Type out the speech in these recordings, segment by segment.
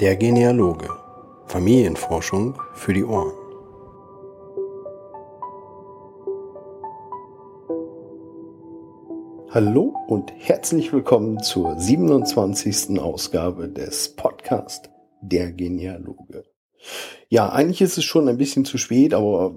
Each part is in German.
Der Genealoge. Familienforschung für die Ohren. Hallo und herzlich willkommen zur 27. Ausgabe des Podcast Der Genealoge. Ja, eigentlich ist es schon ein bisschen zu spät, aber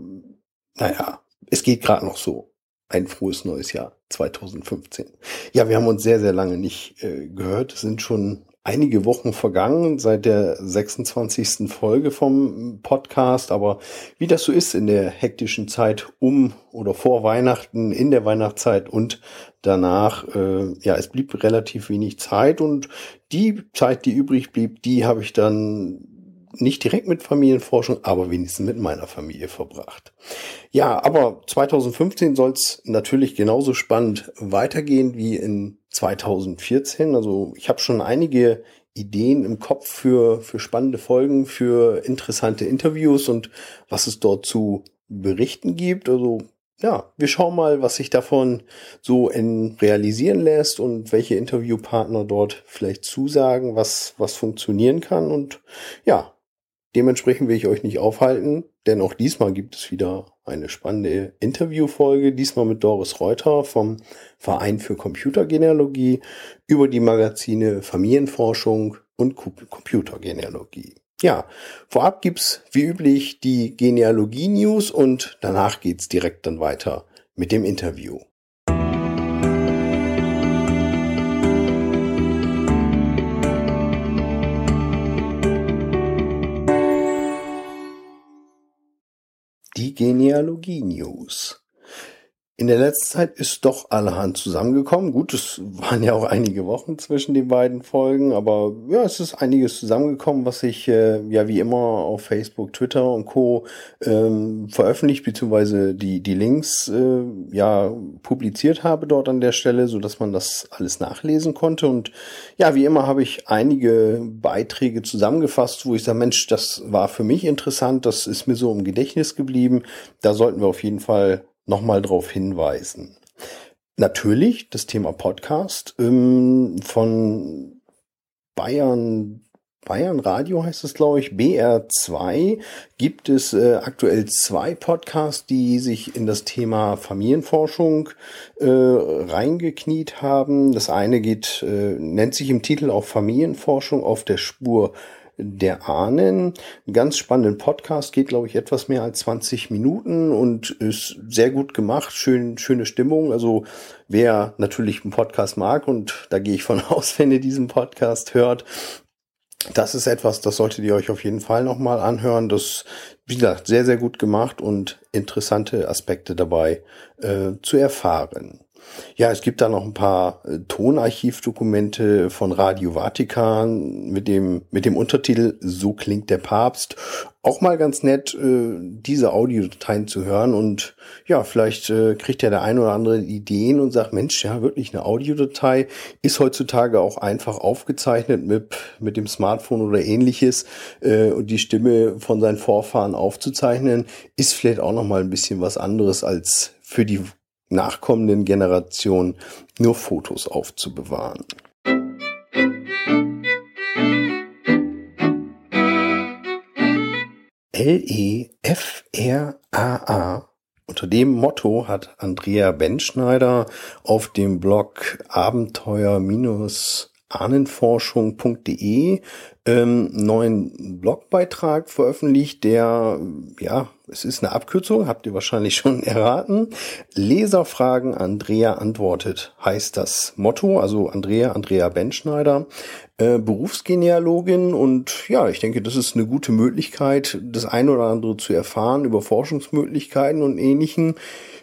naja, es geht gerade noch so. Ein frohes neues Jahr 2015. Ja, wir haben uns sehr, sehr lange nicht äh, gehört. Es sind schon einige Wochen vergangen seit der 26. Folge vom Podcast, aber wie das so ist in der hektischen Zeit um oder vor Weihnachten, in der Weihnachtszeit und danach, äh, ja, es blieb relativ wenig Zeit und die Zeit, die übrig blieb, die habe ich dann nicht direkt mit Familienforschung, aber wenigstens mit meiner Familie verbracht. Ja, aber 2015 soll es natürlich genauso spannend weitergehen wie in 2014. Also ich habe schon einige Ideen im Kopf für, für spannende Folgen, für interessante Interviews und was es dort zu berichten gibt. Also ja, wir schauen mal, was sich davon so in realisieren lässt und welche Interviewpartner dort vielleicht zusagen, was, was funktionieren kann. Und ja, Dementsprechend will ich euch nicht aufhalten, denn auch diesmal gibt es wieder eine spannende Interviewfolge, diesmal mit Doris Reuter vom Verein für Computergenealogie über die Magazine Familienforschung und Computergenealogie. Ja, vorab gibt's wie üblich die Genealogie-News und danach geht's direkt dann weiter mit dem Interview. Die Genealogie News. In der letzten Zeit ist doch allerhand zusammengekommen. Gut, es waren ja auch einige Wochen zwischen den beiden Folgen, aber ja, es ist einiges zusammengekommen, was ich äh, ja wie immer auf Facebook, Twitter und Co. Ähm, veröffentlicht, beziehungsweise die, die Links äh, ja publiziert habe dort an der Stelle, so dass man das alles nachlesen konnte. Und ja, wie immer habe ich einige Beiträge zusammengefasst, wo ich sage, Mensch, das war für mich interessant, das ist mir so im Gedächtnis geblieben. Da sollten wir auf jeden Fall nochmal darauf hinweisen. Natürlich das Thema Podcast ähm, von Bayern Bayern Radio heißt es, glaube ich, BR2 gibt es äh, aktuell zwei Podcasts, die sich in das Thema Familienforschung äh, reingekniet haben. Das eine geht, äh, nennt sich im Titel auch Familienforschung auf der Spur der Ahnen. Ganz spannenden Podcast, geht glaube ich etwas mehr als 20 Minuten und ist sehr gut gemacht, schön, schöne Stimmung. Also wer natürlich einen Podcast mag und da gehe ich von aus, wenn ihr diesen Podcast hört, das ist etwas, das solltet ihr euch auf jeden Fall nochmal anhören. Das, wie gesagt, sehr, sehr gut gemacht und interessante Aspekte dabei äh, zu erfahren. Ja, es gibt da noch ein paar äh, Tonarchivdokumente von Radio Vatikan mit dem, mit dem Untertitel So klingt der Papst. Auch mal ganz nett, äh, diese Audiodateien zu hören und ja, vielleicht äh, kriegt ja der ein oder andere Ideen und sagt, Mensch, ja, wirklich eine Audiodatei ist heutzutage auch einfach aufgezeichnet mit, mit dem Smartphone oder ähnliches und die Stimme von seinen Vorfahren aufzuzeichnen, ist vielleicht auch noch mal ein bisschen was anderes als für die nachkommenden Generationen nur Fotos aufzubewahren. L-E-F-R-A-A. Unter dem Motto hat Andrea Benschneider auf dem Blog Abenteuer- ahnenforschung.de ähm, neuen Blogbeitrag veröffentlicht, der, ja, es ist eine Abkürzung, habt ihr wahrscheinlich schon erraten. Leserfragen Andrea antwortet, heißt das Motto, also Andrea, Andrea Benschneider, äh, Berufsgenealogin und ja, ich denke, das ist eine gute Möglichkeit, das eine oder andere zu erfahren über Forschungsmöglichkeiten und ähnlichen.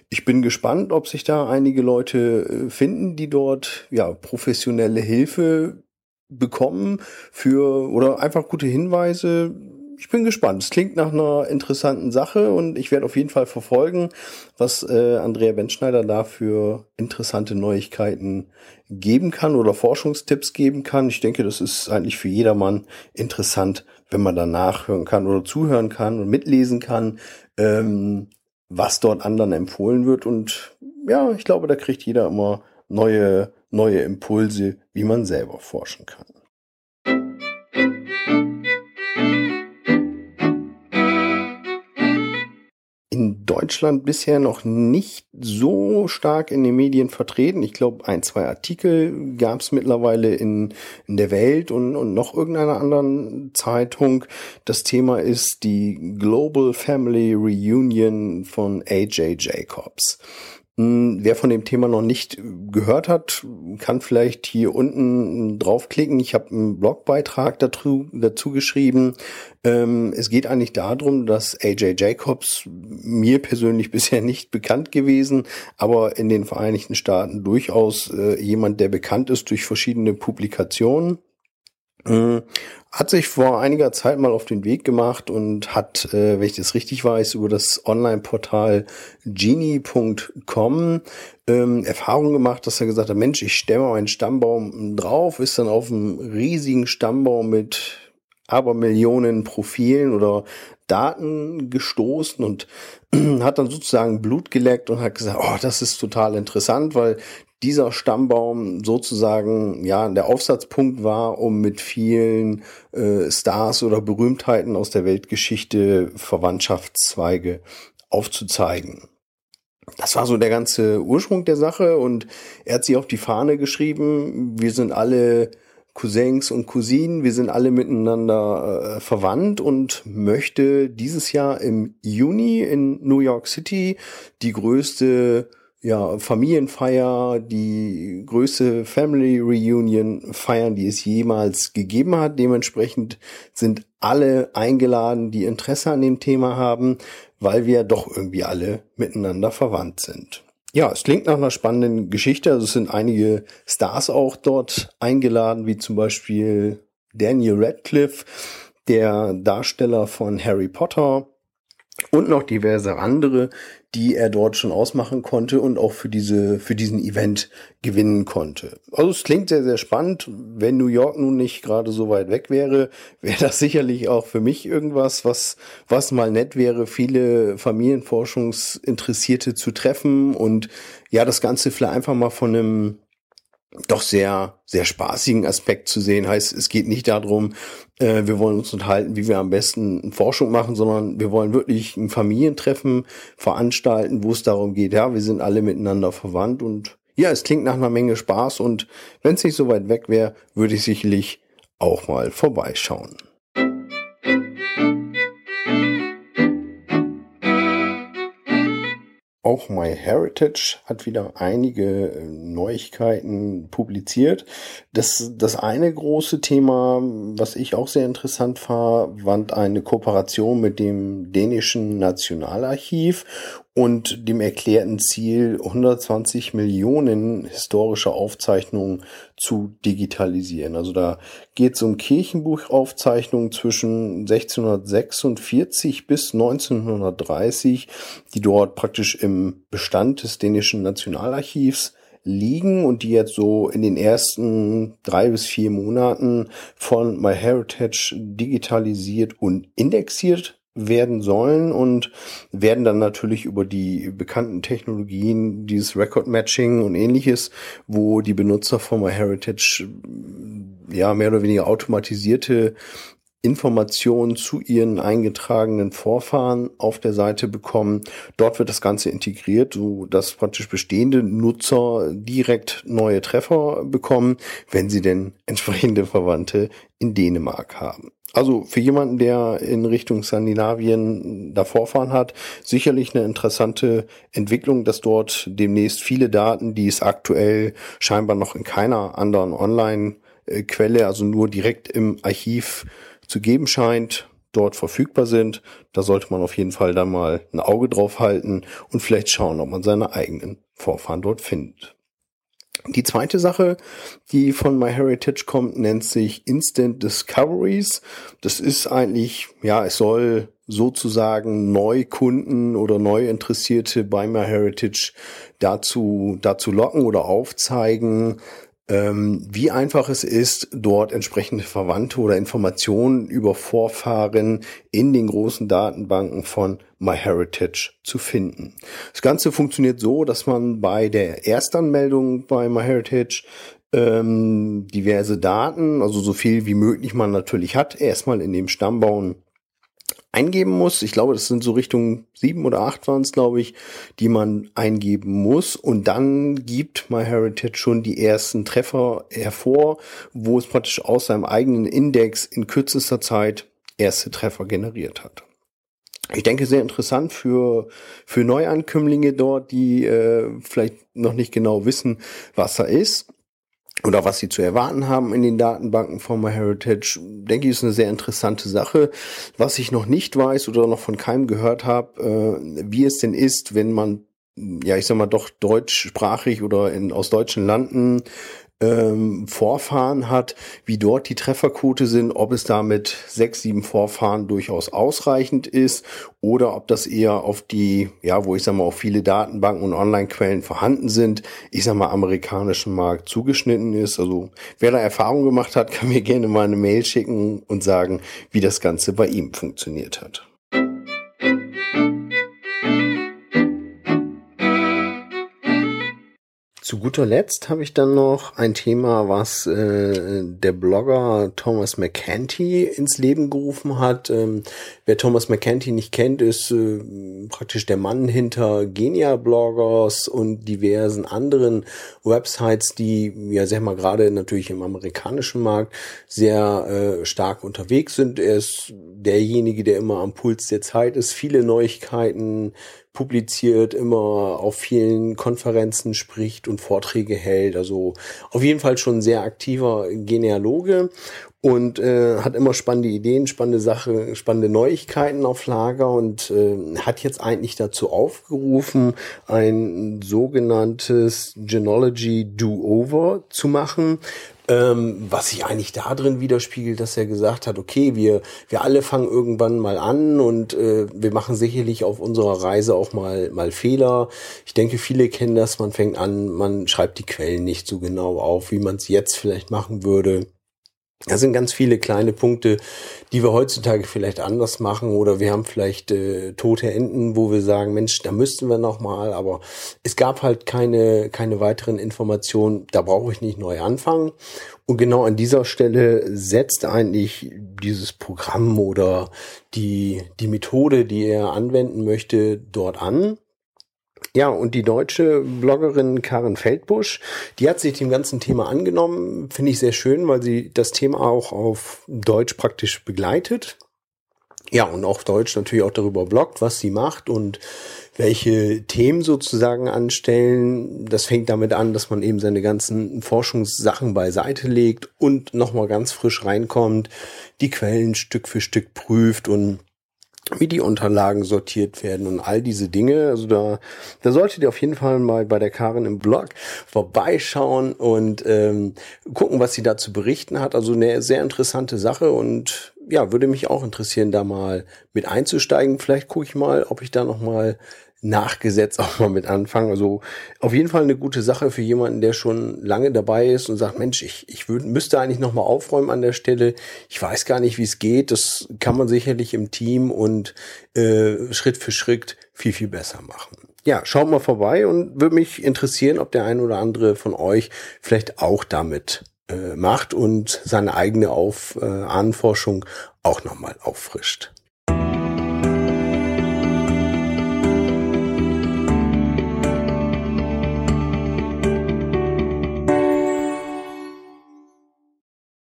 Ich bin gespannt, ob sich da einige Leute äh, finden, die dort ja professionelle Hilfe bekommen für oder einfach gute Hinweise. Ich bin gespannt. Es klingt nach einer interessanten Sache und ich werde auf jeden Fall verfolgen, was äh, Andrea Benschneider da für interessante Neuigkeiten geben kann oder Forschungstipps geben kann. Ich denke, das ist eigentlich für jedermann interessant, wenn man da nachhören kann oder zuhören kann und mitlesen kann. Ähm, was dort anderen empfohlen wird. Und ja, ich glaube, da kriegt jeder immer neue, neue Impulse, wie man selber forschen kann. in Deutschland bisher noch nicht so stark in den Medien vertreten. Ich glaube, ein, zwei Artikel gab es mittlerweile in, in der Welt und, und noch irgendeiner anderen Zeitung. Das Thema ist die Global Family Reunion von AJ Jacobs. Hm, wer von dem Thema noch nicht gehört hat, kann vielleicht hier unten draufklicken. Ich habe einen Blogbeitrag dazu, dazu geschrieben. Ähm, es geht eigentlich darum, dass AJ Jacobs mir persönlich bisher nicht bekannt gewesen, aber in den Vereinigten Staaten durchaus äh, jemand, der bekannt ist durch verschiedene Publikationen. Hm, hat sich vor einiger Zeit mal auf den Weg gemacht und hat, äh, wenn ich das richtig weiß, über das Online-Portal genie.com ähm, Erfahrung gemacht, dass er gesagt hat, Mensch, ich stelle meinen Stammbaum drauf, ist dann auf einem riesigen Stammbaum mit aber Millionen Profilen oder Daten gestoßen und hat dann sozusagen Blut geleckt und hat gesagt, oh, das ist total interessant, weil dieser Stammbaum sozusagen ja der Aufsatzpunkt war, um mit vielen äh, Stars oder Berühmtheiten aus der Weltgeschichte Verwandtschaftszweige aufzuzeigen. Das war so der ganze Ursprung der Sache und er hat sich auf die Fahne geschrieben, wir sind alle Cousins und Cousinen, wir sind alle miteinander äh, verwandt und möchte dieses Jahr im Juni in New York City die größte ja, Familienfeier, die größte Family Reunion feiern, die es jemals gegeben hat. Dementsprechend sind alle eingeladen, die Interesse an dem Thema haben, weil wir doch irgendwie alle miteinander verwandt sind. Ja, es klingt nach einer spannenden Geschichte. Also es sind einige Stars auch dort eingeladen, wie zum Beispiel Daniel Radcliffe, der Darsteller von Harry Potter und noch diverse andere, die er dort schon ausmachen konnte und auch für diese, für diesen Event gewinnen konnte. Also es klingt sehr, sehr spannend. Wenn New York nun nicht gerade so weit weg wäre, wäre das sicherlich auch für mich irgendwas, was, was mal nett wäre, viele Familienforschungsinteressierte zu treffen und ja, das Ganze vielleicht einfach mal von einem doch sehr, sehr spaßigen Aspekt zu sehen. Heißt, es geht nicht darum, äh, wir wollen uns unterhalten, wie wir am besten Forschung machen, sondern wir wollen wirklich ein Familientreffen veranstalten, wo es darum geht, ja, wir sind alle miteinander verwandt und ja, es klingt nach einer Menge Spaß und wenn es nicht so weit weg wäre, würde ich sicherlich auch mal vorbeischauen. Auch MyHeritage hat wieder einige äh, Neuigkeiten publiziert. Das, das eine große Thema, was ich auch sehr interessant fand, war eine Kooperation mit dem dänischen Nationalarchiv und dem erklärten Ziel, 120 Millionen historische Aufzeichnungen zu digitalisieren. Also da geht es um Kirchenbuchaufzeichnungen zwischen 1646 bis 1930, die dort praktisch im Bestand des dänischen Nationalarchivs liegen und die jetzt so in den ersten drei bis vier Monaten von MyHeritage digitalisiert und indexiert werden sollen und werden dann natürlich über die bekannten Technologien, dieses Record Matching und ähnliches, wo die Benutzer von MyHeritage ja mehr oder weniger automatisierte Informationen zu ihren eingetragenen Vorfahren auf der Seite bekommen. Dort wird das Ganze integriert, so dass praktisch bestehende Nutzer direkt neue Treffer bekommen, wenn sie denn entsprechende Verwandte in Dänemark haben. Also für jemanden, der in Richtung Skandinavien da Vorfahren hat, sicherlich eine interessante Entwicklung, dass dort demnächst viele Daten, die es aktuell scheinbar noch in keiner anderen Online-Quelle, also nur direkt im Archiv zu geben scheint, dort verfügbar sind. Da sollte man auf jeden Fall dann mal ein Auge drauf halten und vielleicht schauen, ob man seine eigenen Vorfahren dort findet. Die zweite Sache, die von MyHeritage kommt, nennt sich Instant Discoveries. Das ist eigentlich, ja, es soll sozusagen Neukunden oder Neuinteressierte bei MyHeritage dazu, dazu locken oder aufzeigen, ähm, wie einfach es ist, dort entsprechende Verwandte oder Informationen über Vorfahren in den großen Datenbanken von MyHeritage zu finden. Das Ganze funktioniert so, dass man bei der Erstanmeldung bei MyHeritage ähm, diverse Daten, also so viel wie möglich man natürlich hat, erstmal in dem Stammbaum eingeben muss. Ich glaube, das sind so Richtung sieben oder acht waren es, glaube ich, die man eingeben muss. Und dann gibt MyHeritage schon die ersten Treffer hervor, wo es praktisch aus seinem eigenen Index in kürzester Zeit erste Treffer generiert hat. Ich denke, sehr interessant für, für Neuankömmlinge dort, die äh, vielleicht noch nicht genau wissen, was da ist oder was sie zu erwarten haben in den Datenbanken von MyHeritage, denke ich, ist eine sehr interessante Sache. Was ich noch nicht weiß oder noch von keinem gehört habe, äh, wie es denn ist, wenn man ja, ich sag mal, doch deutschsprachig oder in, aus deutschen Landen ähm, Vorfahren hat, wie dort die Trefferquote sind, ob es damit sechs, sieben Vorfahren durchaus ausreichend ist oder ob das eher auf die, ja, wo ich sag mal, auf viele Datenbanken und Online-Quellen vorhanden sind, ich sag mal, amerikanischen Markt zugeschnitten ist. Also wer da Erfahrung gemacht hat, kann mir gerne mal eine Mail schicken und sagen, wie das Ganze bei ihm funktioniert hat. Zu guter Letzt habe ich dann noch ein Thema, was äh, der Blogger Thomas McCanty ins Leben gerufen hat. Ähm, wer Thomas McCanty nicht kennt, ist äh, praktisch der Mann hinter Genia-Bloggers und diversen anderen Websites, die ja sag mal gerade natürlich im amerikanischen Markt sehr äh, stark unterwegs sind. Er ist derjenige, der immer am Puls der Zeit ist, viele Neuigkeiten publiziert, immer auf vielen Konferenzen spricht und Vorträge hält. Also auf jeden Fall schon sehr aktiver Genealoge und äh, hat immer spannende Ideen, spannende Sachen, spannende Neuigkeiten auf Lager und äh, hat jetzt eigentlich dazu aufgerufen, ein sogenanntes Genology Do-Over zu machen, ähm, was sich eigentlich da drin widerspiegelt, dass er gesagt hat, okay, wir, wir alle fangen irgendwann mal an und äh, wir machen sicherlich auf unserer Reise auch mal, mal Fehler. Ich denke, viele kennen das, man fängt an, man schreibt die Quellen nicht so genau auf, wie man es jetzt vielleicht machen würde. Das sind ganz viele kleine Punkte, die wir heutzutage vielleicht anders machen oder wir haben vielleicht äh, tote Enden, wo wir sagen, Mensch, da müssten wir noch mal, aber es gab halt keine keine weiteren Informationen, da brauche ich nicht neu anfangen. Und genau an dieser Stelle setzt eigentlich dieses Programm oder die die Methode, die er anwenden möchte, dort an. Ja, und die deutsche Bloggerin Karin Feldbusch, die hat sich dem ganzen Thema angenommen. Finde ich sehr schön, weil sie das Thema auch auf Deutsch praktisch begleitet. Ja, und auf Deutsch natürlich auch darüber bloggt, was sie macht und welche Themen sozusagen anstellen. Das fängt damit an, dass man eben seine ganzen Forschungssachen beiseite legt und nochmal ganz frisch reinkommt, die Quellen Stück für Stück prüft und wie die Unterlagen sortiert werden und all diese Dinge. Also da, da solltet ihr auf jeden Fall mal bei der Karin im Blog vorbeischauen und ähm, gucken, was sie da zu berichten hat. Also eine sehr interessante Sache und ja, würde mich auch interessieren, da mal mit einzusteigen. Vielleicht gucke ich mal, ob ich da noch mal nachgesetzt auch mal mit anfangen. Also auf jeden Fall eine gute Sache für jemanden, der schon lange dabei ist und sagt, Mensch, ich, ich würd, müsste eigentlich noch mal aufräumen an der Stelle. Ich weiß gar nicht, wie es geht. Das kann man sicherlich im Team und äh, Schritt für Schritt viel, viel besser machen. Ja, schaut mal vorbei und würde mich interessieren, ob der ein oder andere von euch vielleicht auch damit äh, macht und seine eigene Auf, äh, Anforschung auch nochmal auffrischt.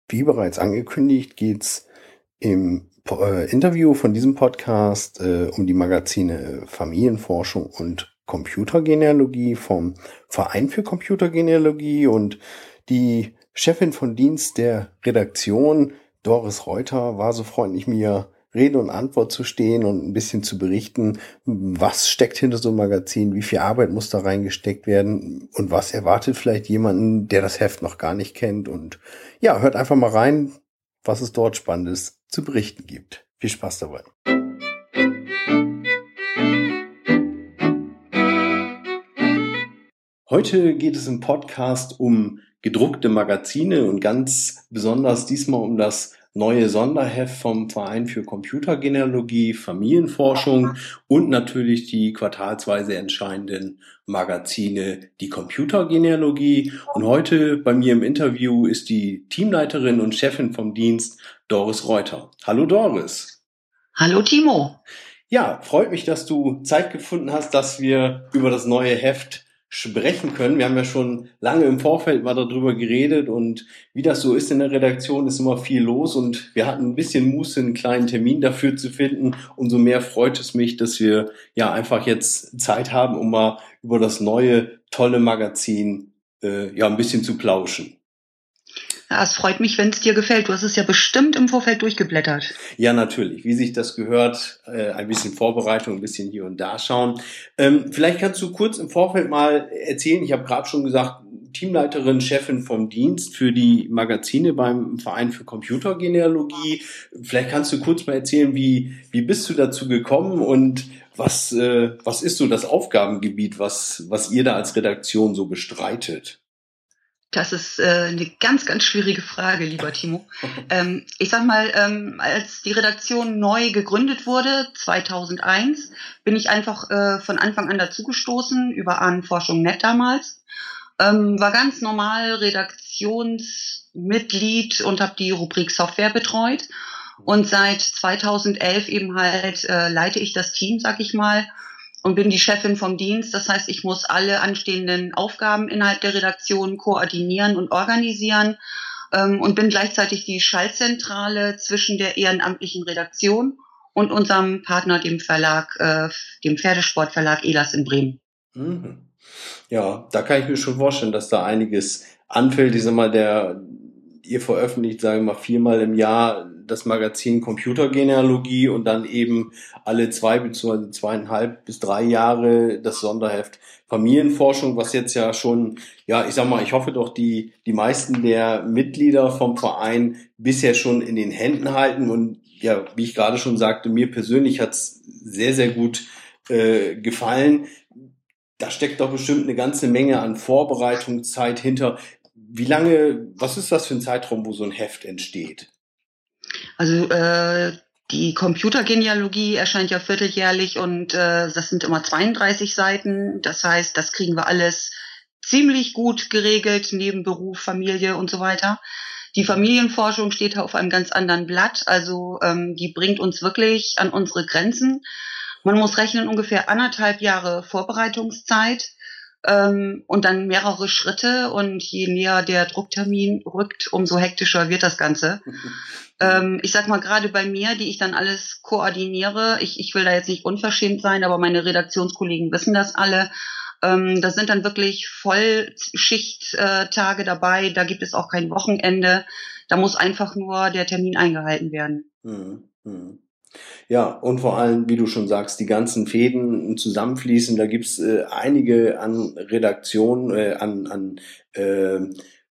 Wie bereits angekündigt, geht's im äh, Interview von diesem Podcast äh, um die Magazine Familienforschung und Computergenealogie vom Verein für Computergenealogie und die Chefin von Dienst der Redaktion, Doris Reuter, war so freundlich, mir Rede und Antwort zu stehen und ein bisschen zu berichten, was steckt hinter so einem Magazin, wie viel Arbeit muss da reingesteckt werden und was erwartet vielleicht jemanden, der das Heft noch gar nicht kennt. Und ja, hört einfach mal rein, was es dort Spannendes zu berichten gibt. Viel Spaß dabei. Heute geht es im Podcast um gedruckte Magazine und ganz besonders diesmal um das neue Sonderheft vom Verein für Computergenealogie, Familienforschung und natürlich die quartalsweise entscheidenden Magazine, die Computergenealogie. Und heute bei mir im Interview ist die Teamleiterin und Chefin vom Dienst Doris Reuter. Hallo Doris. Hallo Timo. Ja, freut mich, dass du Zeit gefunden hast, dass wir über das neue Heft sprechen können. Wir haben ja schon lange im Vorfeld mal darüber geredet und wie das so ist in der Redaktion, ist immer viel los und wir hatten ein bisschen Muße, einen kleinen Termin dafür zu finden. Umso mehr freut es mich, dass wir ja einfach jetzt Zeit haben, um mal über das neue tolle Magazin äh, ja ein bisschen zu plauschen. Ja, es freut mich, wenn es dir gefällt. Du hast es ja bestimmt im Vorfeld durchgeblättert. Ja, natürlich. Wie sich das gehört, äh, ein bisschen Vorbereitung, ein bisschen hier und da schauen. Ähm, vielleicht kannst du kurz im Vorfeld mal erzählen. Ich habe gerade schon gesagt, Teamleiterin, Chefin vom Dienst für die Magazine beim Verein für Computergenealogie. Vielleicht kannst du kurz mal erzählen, wie, wie bist du dazu gekommen und was, äh, was ist so das Aufgabengebiet, was, was ihr da als Redaktion so bestreitet? Das ist äh, eine ganz, ganz schwierige Frage, lieber Timo. Ähm, ich sag mal, ähm, als die Redaktion neu gegründet wurde, 2001, bin ich einfach äh, von Anfang an dazugestoßen, über Ahnenforschung Net damals. Ähm, war ganz normal Redaktionsmitglied und habe die Rubrik Software betreut. Und seit 2011 eben halt äh, leite ich das Team, sag ich mal, und bin die Chefin vom Dienst. Das heißt, ich muss alle anstehenden Aufgaben innerhalb der Redaktion koordinieren und organisieren ähm, und bin gleichzeitig die Schaltzentrale zwischen der ehrenamtlichen Redaktion und unserem Partner, dem Verlag, äh, dem Pferdesportverlag Elas in Bremen. Mhm. Ja, da kann ich mir schon vorstellen, dass da einiges anfällt. Ich sag mal, der, ihr veröffentlicht, sagen wir mal, viermal im Jahr das Magazin Computergenealogie und dann eben alle zwei bzw. zweieinhalb bis drei Jahre das Sonderheft Familienforschung, was jetzt ja schon, ja, ich sag mal, ich hoffe doch, die, die meisten der Mitglieder vom Verein bisher schon in den Händen halten. Und ja, wie ich gerade schon sagte, mir persönlich hat's sehr, sehr gut äh, gefallen. Da steckt doch bestimmt eine ganze Menge an Vorbereitungszeit hinter. Wie lange, was ist das für ein Zeitraum, wo so ein Heft entsteht? Also äh, die Computergenealogie erscheint ja vierteljährlich und äh, das sind immer 32 Seiten. Das heißt, das kriegen wir alles ziemlich gut geregelt, neben Beruf, Familie und so weiter. Die Familienforschung steht auf einem ganz anderen Blatt, also ähm, die bringt uns wirklich an unsere Grenzen. Man muss rechnen ungefähr anderthalb Jahre Vorbereitungszeit ähm, und dann mehrere Schritte und je näher der Drucktermin rückt, umso hektischer wird das Ganze. ähm, ich sag mal gerade bei mir, die ich dann alles koordiniere, ich, ich will da jetzt nicht unverschämt sein, aber meine Redaktionskollegen wissen das alle. Ähm, da sind dann wirklich Vollschichttage dabei, da gibt es auch kein Wochenende. Da muss einfach nur der Termin eingehalten werden. Mhm. Mhm. Ja, und vor allem, wie du schon sagst, die ganzen Fäden zusammenfließen. Da gibt's äh, einige an Redaktionen, äh, an, an äh,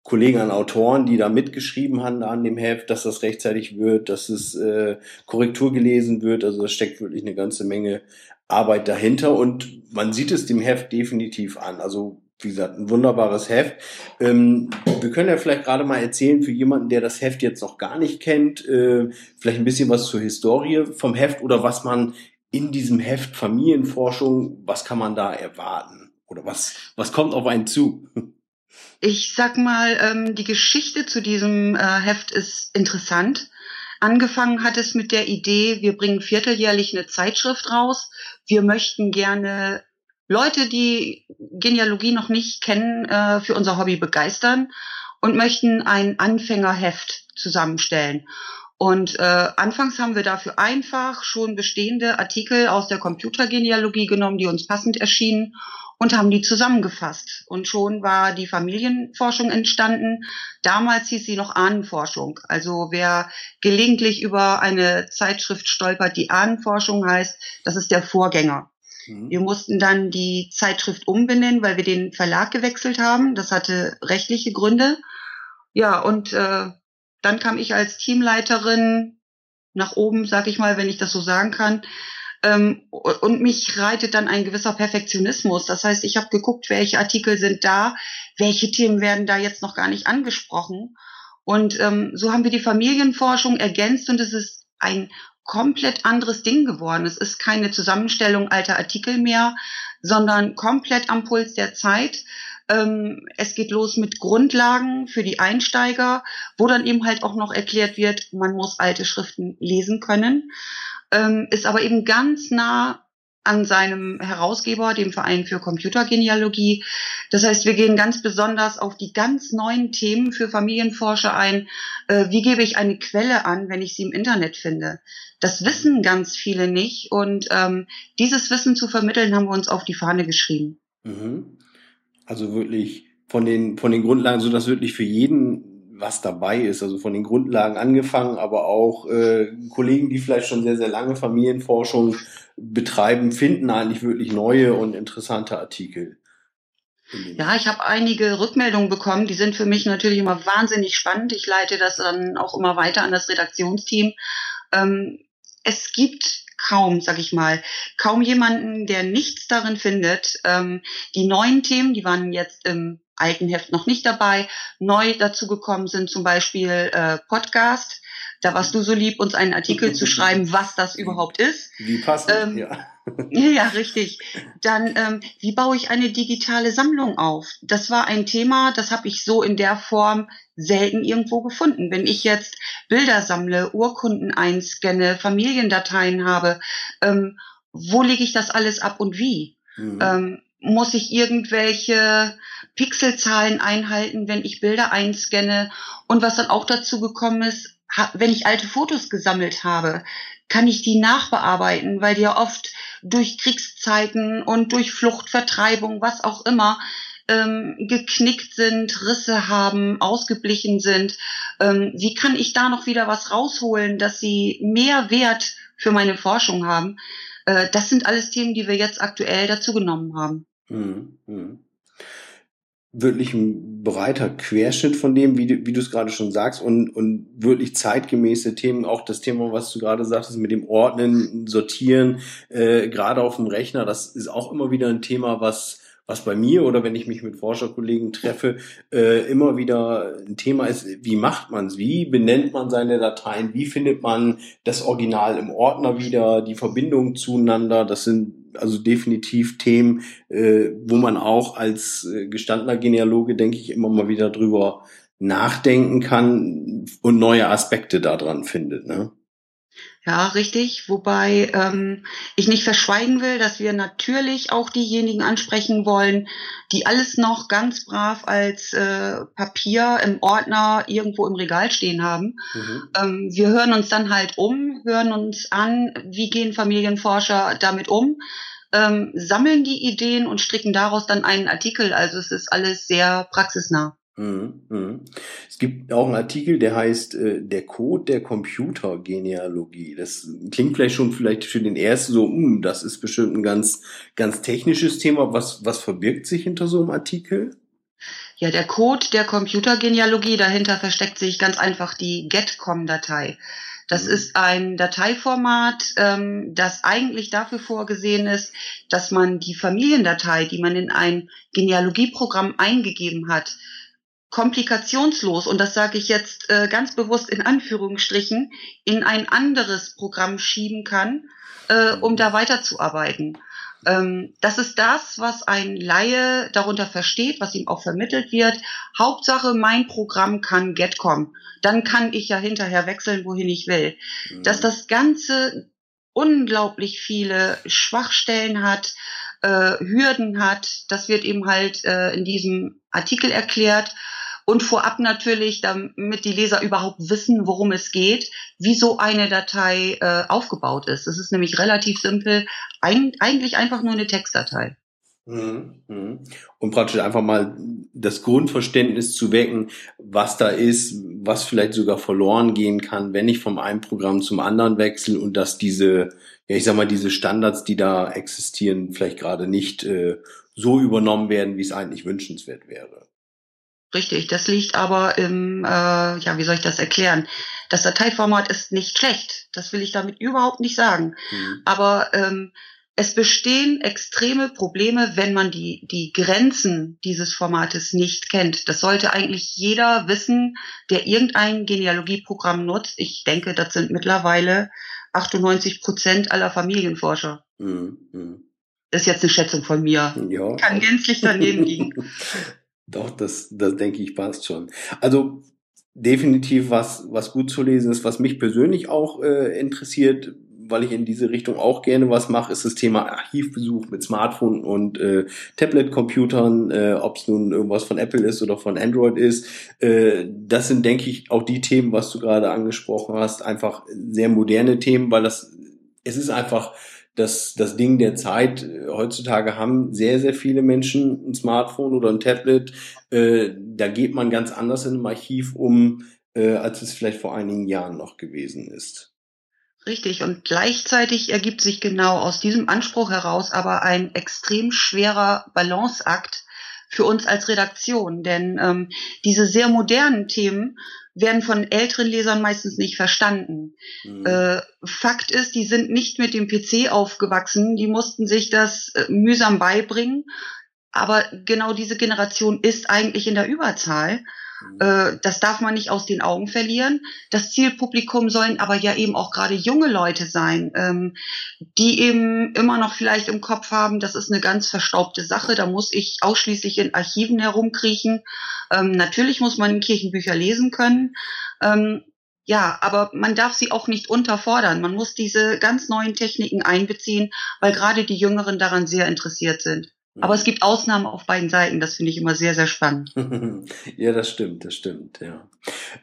Kollegen, an Autoren, die da mitgeschrieben haben an dem Heft, dass das rechtzeitig wird, dass es äh, Korrektur gelesen wird. Also da steckt wirklich eine ganze Menge Arbeit dahinter und man sieht es dem Heft definitiv an. Also wie gesagt, ein wunderbares Heft. Ähm, wir können ja vielleicht gerade mal erzählen für jemanden, der das Heft jetzt noch gar nicht kennt, äh, vielleicht ein bisschen was zur Historie vom Heft oder was man in diesem Heft Familienforschung, was kann man da erwarten? Oder was, was kommt auf einen zu? Ich sag mal, ähm, die Geschichte zu diesem äh, Heft ist interessant. Angefangen hat es mit der Idee, wir bringen vierteljährlich eine Zeitschrift raus. Wir möchten gerne Leute, die Genealogie noch nicht kennen, äh, für unser Hobby begeistern und möchten ein Anfängerheft zusammenstellen. Und äh, anfangs haben wir dafür einfach schon bestehende Artikel aus der Computergenealogie genommen, die uns passend erschienen und haben die zusammengefasst. Und schon war die Familienforschung entstanden. Damals hieß sie noch Ahnenforschung. Also wer gelegentlich über eine Zeitschrift stolpert, die Ahnenforschung heißt, das ist der Vorgänger. Mhm. Wir mussten dann die Zeitschrift umbenennen, weil wir den Verlag gewechselt haben. Das hatte rechtliche Gründe. Ja, und äh, dann kam ich als Teamleiterin nach oben, sag ich mal, wenn ich das so sagen kann. Ähm, und mich reitet dann ein gewisser Perfektionismus. Das heißt, ich habe geguckt, welche Artikel sind da, welche Themen werden da jetzt noch gar nicht angesprochen. Und ähm, so haben wir die Familienforschung ergänzt und es ist ein komplett anderes Ding geworden. Es ist keine Zusammenstellung alter Artikel mehr, sondern komplett am Puls der Zeit. Ähm, es geht los mit Grundlagen für die Einsteiger, wo dann eben halt auch noch erklärt wird, man muss alte Schriften lesen können. ähm, ist aber eben ganz nah an seinem Herausgeber, dem Verein für Computergenealogie. Das heißt, wir gehen ganz besonders auf die ganz neuen Themen für Familienforscher ein. Äh, wie gebe ich eine Quelle an, wenn ich sie im Internet finde? Das wissen ganz viele nicht und ähm, dieses Wissen zu vermitteln, haben wir uns auf die Fahne geschrieben. Mhm. Also wirklich von den, von den Grundlagen, so dass wirklich für jeden was dabei ist, also von den Grundlagen angefangen, aber auch äh, Kollegen, die vielleicht schon sehr, sehr lange Familienforschung betreiben, finden eigentlich wirklich neue und interessante Artikel. Ja, ich habe einige Rückmeldungen bekommen, die sind für mich natürlich immer wahnsinnig spannend. Ich leite das dann auch immer weiter an das Redaktionsteam. Ähm, es gibt kaum, sag ich mal, kaum jemanden, der nichts darin findet. Ähm, die neuen Themen, die waren jetzt im alten Heft noch nicht dabei. Neu dazu gekommen sind zum Beispiel äh, Podcast. Da warst du so lieb, uns einen Artikel zu schreiben, was das überhaupt ist. Wie passend, ähm, ja. Ja, richtig. Dann, ähm, wie baue ich eine digitale Sammlung auf? Das war ein Thema, das habe ich so in der Form selten irgendwo gefunden. Wenn ich jetzt Bilder sammle, Urkunden einscanne, Familiendateien habe, ähm, wo lege ich das alles ab und wie? Mhm. Ähm, muss ich irgendwelche Pixelzahlen einhalten, wenn ich Bilder einscanne? Und was dann auch dazu gekommen ist, wenn ich alte Fotos gesammelt habe, kann ich die nachbearbeiten, weil die ja oft durch Kriegszeiten und durch Flucht, Vertreibung, was auch immer, ähm, geknickt sind, Risse haben, ausgeblichen sind. Ähm, wie kann ich da noch wieder was rausholen, dass sie mehr Wert für meine Forschung haben? Äh, das sind alles Themen, die wir jetzt aktuell dazu genommen haben. Mhm. Wirklich ein breiter Querschnitt von dem, wie du, wie du es gerade schon sagst, und, und wirklich zeitgemäße Themen, auch das Thema, was du gerade sagtest, mit dem Ordnen, Sortieren, äh, gerade auf dem Rechner, das ist auch immer wieder ein Thema, was was bei mir oder wenn ich mich mit Forscherkollegen treffe, äh, immer wieder ein Thema ist, wie macht man es? Wie benennt man seine Dateien? Wie findet man das Original im Ordner wieder? Die Verbindung zueinander? Das sind also definitiv Themen, äh, wo man auch als äh, gestandener Genealoge, denke ich, immer mal wieder drüber nachdenken kann und neue Aspekte daran findet. Ne? Ja, richtig. Wobei ähm, ich nicht verschweigen will, dass wir natürlich auch diejenigen ansprechen wollen, die alles noch ganz brav als äh, Papier im Ordner irgendwo im Regal stehen haben. Mhm. Ähm, wir hören uns dann halt um, hören uns an, wie gehen Familienforscher damit um, ähm, sammeln die Ideen und stricken daraus dann einen Artikel. Also es ist alles sehr praxisnah. Mhm, mhm. Es gibt auch einen Artikel, der heißt äh, Der Code der Computergenealogie. Das klingt vielleicht schon vielleicht für den ersten so, mh, das ist bestimmt ein ganz, ganz technisches Thema. Was, was verbirgt sich hinter so einem Artikel? Ja, der Code der Computergenealogie, dahinter versteckt sich ganz einfach die Getcom-Datei. Das mhm. ist ein Dateiformat, ähm, das eigentlich dafür vorgesehen ist, dass man die Familiendatei, die man in ein Genealogieprogramm eingegeben hat, komplikationslos, und das sage ich jetzt äh, ganz bewusst in Anführungsstrichen, in ein anderes Programm schieben kann, äh, um da weiterzuarbeiten. Ähm, das ist das, was ein Laie darunter versteht, was ihm auch vermittelt wird. Hauptsache, mein Programm kann Getcom. Dann kann ich ja hinterher wechseln, wohin ich will. Mhm. Dass das Ganze unglaublich viele Schwachstellen hat, äh, Hürden hat, das wird eben halt äh, in diesem Artikel erklärt und vorab natürlich, damit die Leser überhaupt wissen, worum es geht, wie so eine Datei äh, aufgebaut ist. Es ist nämlich relativ simpel, ein, eigentlich einfach nur eine Textdatei. Mhm, mhm. Und praktisch einfach mal das Grundverständnis zu wecken, was da ist, was vielleicht sogar verloren gehen kann, wenn ich vom einen Programm zum anderen wechsle und dass diese, ja ich sag mal, diese Standards, die da existieren, vielleicht gerade nicht äh, so übernommen werden, wie es eigentlich wünschenswert wäre. Richtig, das liegt aber im, äh, ja, wie soll ich das erklären? Das Dateiformat ist nicht schlecht. Das will ich damit überhaupt nicht sagen. Mhm. Aber ähm, es bestehen extreme Probleme, wenn man die, die Grenzen dieses Formates nicht kennt. Das sollte eigentlich jeder wissen, der irgendein Genealogieprogramm nutzt. Ich denke, das sind mittlerweile 98 Prozent aller Familienforscher. Mhm. mhm. Ist jetzt eine Schätzung von mir. Ja. Kann gänzlich daneben liegen. Doch, das, das denke ich passt schon. Also definitiv was, was gut zu lesen ist, was mich persönlich auch äh, interessiert, weil ich in diese Richtung auch gerne was mache, ist das Thema Archivbesuch mit Smartphone und äh, Tablet-Computern, äh, ob es nun irgendwas von Apple ist oder von Android ist. Äh, das sind, denke ich, auch die Themen, was du gerade angesprochen hast, einfach sehr moderne Themen, weil das es ist einfach das, das Ding der Zeit. Heutzutage haben sehr, sehr viele Menschen ein Smartphone oder ein Tablet. Äh, da geht man ganz anders in einem Archiv um, äh, als es vielleicht vor einigen Jahren noch gewesen ist. Richtig. Und gleichzeitig ergibt sich genau aus diesem Anspruch heraus aber ein extrem schwerer Balanceakt für uns als Redaktion. Denn ähm, diese sehr modernen Themen werden von älteren Lesern meistens nicht verstanden. Mhm. Äh, Fakt ist, die sind nicht mit dem PC aufgewachsen, die mussten sich das äh, mühsam beibringen. Aber genau diese Generation ist eigentlich in der Überzahl. Mhm. Äh, das darf man nicht aus den Augen verlieren. Das Zielpublikum sollen aber ja eben auch gerade junge Leute sein, ähm, die eben immer noch vielleicht im Kopf haben, das ist eine ganz verstaubte Sache, da muss ich ausschließlich in Archiven herumkriechen. Ähm, natürlich muss man Kirchenbücher lesen können. Ähm, ja, aber man darf sie auch nicht unterfordern. Man muss diese ganz neuen Techniken einbeziehen, weil gerade die Jüngeren daran sehr interessiert sind. Aber es gibt Ausnahmen auf beiden Seiten. Das finde ich immer sehr, sehr spannend. ja, das stimmt, das stimmt, ja.